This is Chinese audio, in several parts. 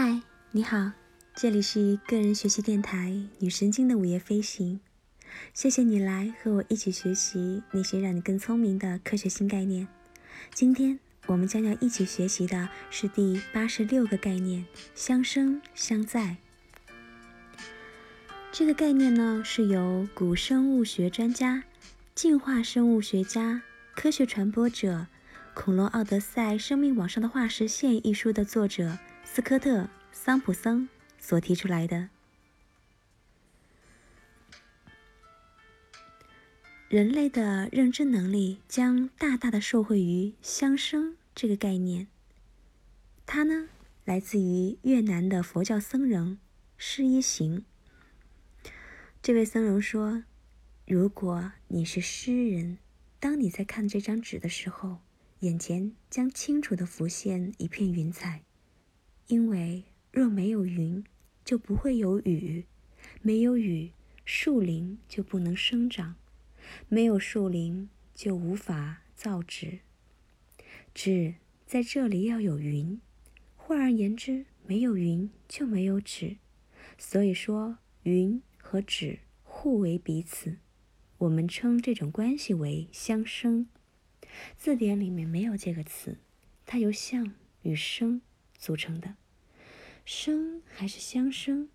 嗨，你好，这里是个人学习电台女神经的午夜飞行。谢谢你来和我一起学习那些让你更聪明的科学新概念。今天我们将要一起学习的是第八十六个概念——相生相在。这个概念呢，是由古生物学专家、进化生物学家、科学传播者、《恐龙奥德赛：生命网上的化石线》一书的作者。斯科特·桑普森所提出来的，人类的认知能力将大大的受惠于相生这个概念。它呢，来自于越南的佛教僧人释一行。这位僧人说：“如果你是诗人，当你在看这张纸的时候，眼前将清楚的浮现一片云彩。”因为若没有云，就不会有雨；没有雨，树林就不能生长；没有树林，就无法造纸。纸在这里要有云，换而言之，没有云就没有纸。所以说，云和纸互为彼此。我们称这种关系为相生。字典里面没有这个词，它由相与生。组成的生还是相生？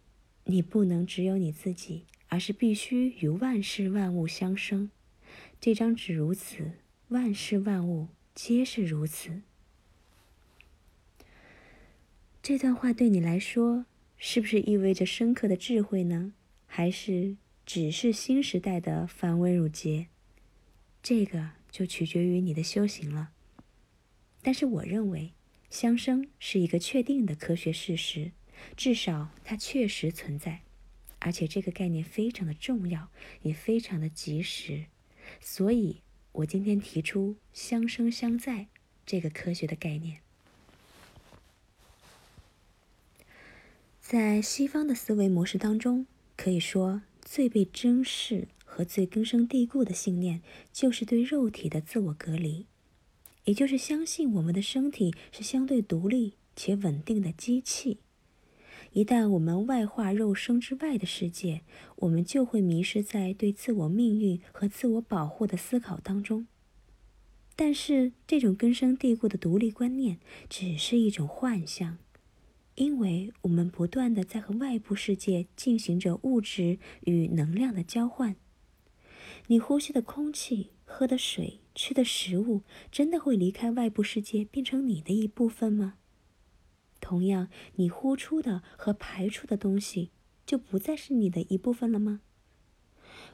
你不能只有你自己，而是必须与万事万物相生。这张纸如此，万事万物皆是如此。这段话对你来说，是不是意味着深刻的智慧呢？还是只是新时代的繁文缛节？这个就取决于你的修行了。但是我认为。相生是一个确定的科学事实，至少它确实存在，而且这个概念非常的重要，也非常的及时。所以，我今天提出“相生相在”这个科学的概念。在西方的思维模式当中，可以说最被珍视和最根深蒂固的信念，就是对肉体的自我隔离。也就是相信我们的身体是相对独立且稳定的机器。一旦我们外化肉身之外的世界，我们就会迷失在对自我命运和自我保护的思考当中。但是，这种根深蒂固的独立观念只是一种幻象，因为我们不断的在和外部世界进行着物质与能量的交换。你呼吸的空气。喝的水、吃的食物，真的会离开外部世界变成你的一部分吗？同样，你呼出的和排出的东西，就不再是你的一部分了吗？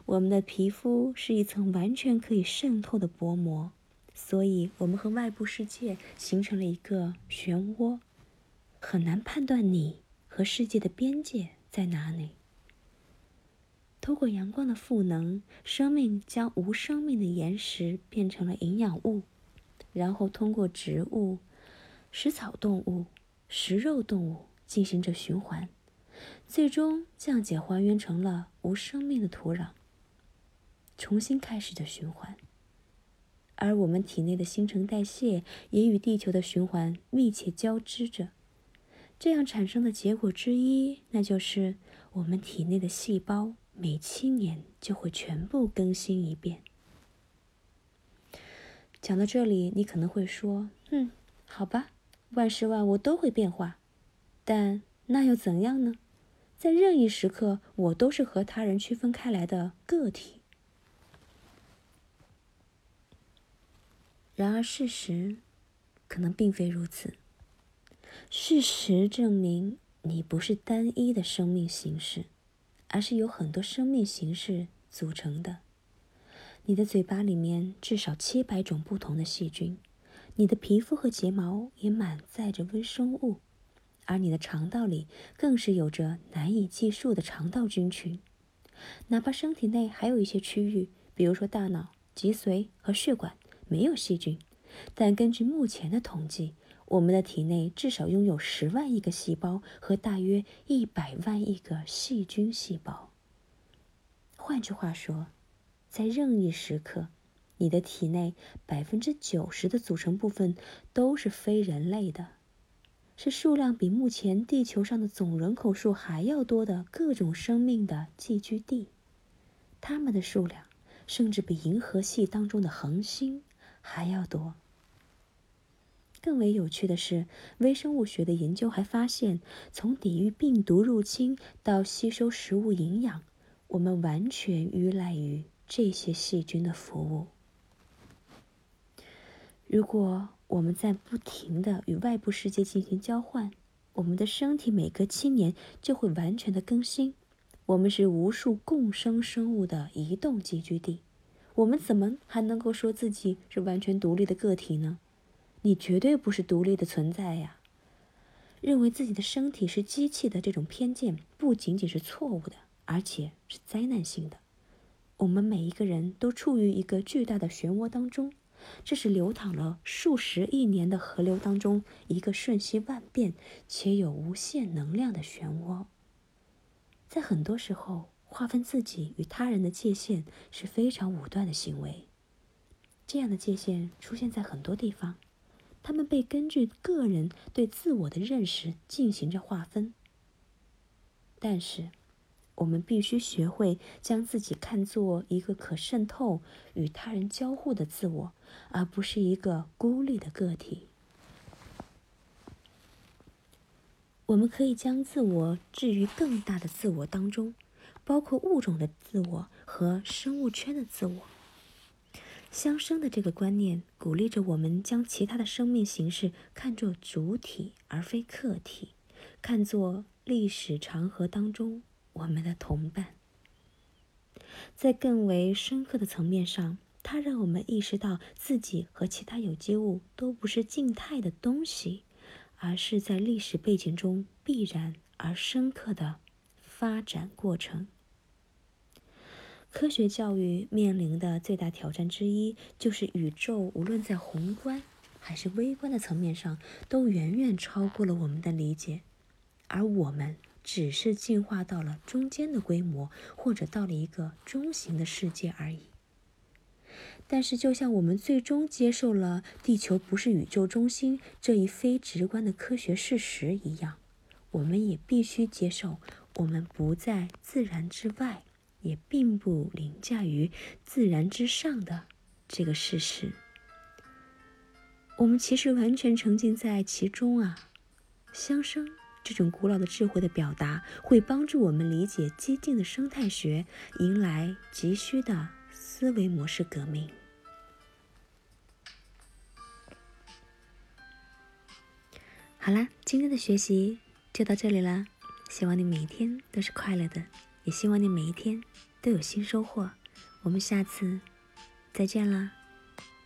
我们的皮肤是一层完全可以渗透的薄膜，所以我们和外部世界形成了一个漩涡，很难判断你和世界的边界在哪里。透过阳光的赋能，生命将无生命的岩石变成了营养物，然后通过植物、食草动物、食肉动物进行着循环，最终降解还原成了无生命的土壤，重新开始着循环。而我们体内的新陈代谢也与地球的循环密切交织着，这样产生的结果之一，那就是我们体内的细胞。每七年就会全部更新一遍。讲到这里，你可能会说：“嗯，好吧，万事万物都会变化，但那又怎样呢？在任意时刻，我都是和他人区分开来的个体。”然而，事实可能并非如此。事实证明，你不是单一的生命形式。而是由很多生命形式组成的。你的嘴巴里面至少七百种不同的细菌，你的皮肤和睫毛也满载着微生物，而你的肠道里更是有着难以计数的肠道菌群。哪怕身体内还有一些区域，比如说大脑、脊髓和血管没有细菌，但根据目前的统计。我们的体内至少拥有十万亿个细胞和大约一百万亿个细菌细胞。换句话说，在任意时刻，你的体内百分之九十的组成部分都是非人类的。是数量比目前地球上的总人口数还要多的各种生命的寄居地，它们的数量甚至比银河系当中的恒星还要多。更为有趣的是，微生物学的研究还发现，从抵御病毒入侵到吸收食物营养，我们完全依赖于这些细菌的服务。如果我们在不停的与外部世界进行交换，我们的身体每隔七年就会完全的更新。我们是无数共生生物的移动集居地，我们怎么还能够说自己是完全独立的个体呢？你绝对不是独立的存在呀！认为自己的身体是机器的这种偏见，不仅仅是错误的，而且是灾难性的。我们每一个人都处于一个巨大的漩涡当中。这是流淌了数十亿年的河流当中一个瞬息万变且有无限能量的漩涡。在很多时候，划分自己与他人的界限是非常武断的行为。这样的界限出现在很多地方，他们被根据个人对自我的认识进行着划分。但是。我们必须学会将自己看作一个可渗透、与他人交互的自我，而不是一个孤立的个体。我们可以将自我置于更大的自我当中，包括物种的自我和生物圈的自我。相生的这个观念鼓励着我们将其他的生命形式看作主体而非客体，看作历史长河当中。我们的同伴，在更为深刻的层面上，它让我们意识到自己和其他有机物都不是静态的东西，而是在历史背景中必然而深刻的发展过程。科学教育面临的最大挑战之一，就是宇宙无论在宏观还是微观的层面上，都远远超过了我们的理解，而我们。只是进化到了中间的规模，或者到了一个中型的世界而已。但是，就像我们最终接受了地球不是宇宙中心这一非直观的科学事实一样，我们也必须接受我们不在自然之外，也并不凌驾于自然之上的这个事实。我们其实完全沉浸在其中啊，相生。这种古老的智慧的表达，会帮助我们理解激进的生态学，迎来急需的思维模式革命。好啦，今天的学习就到这里了。希望你每天都是快乐的，也希望你每一天都有新收获。我们下次再见啦！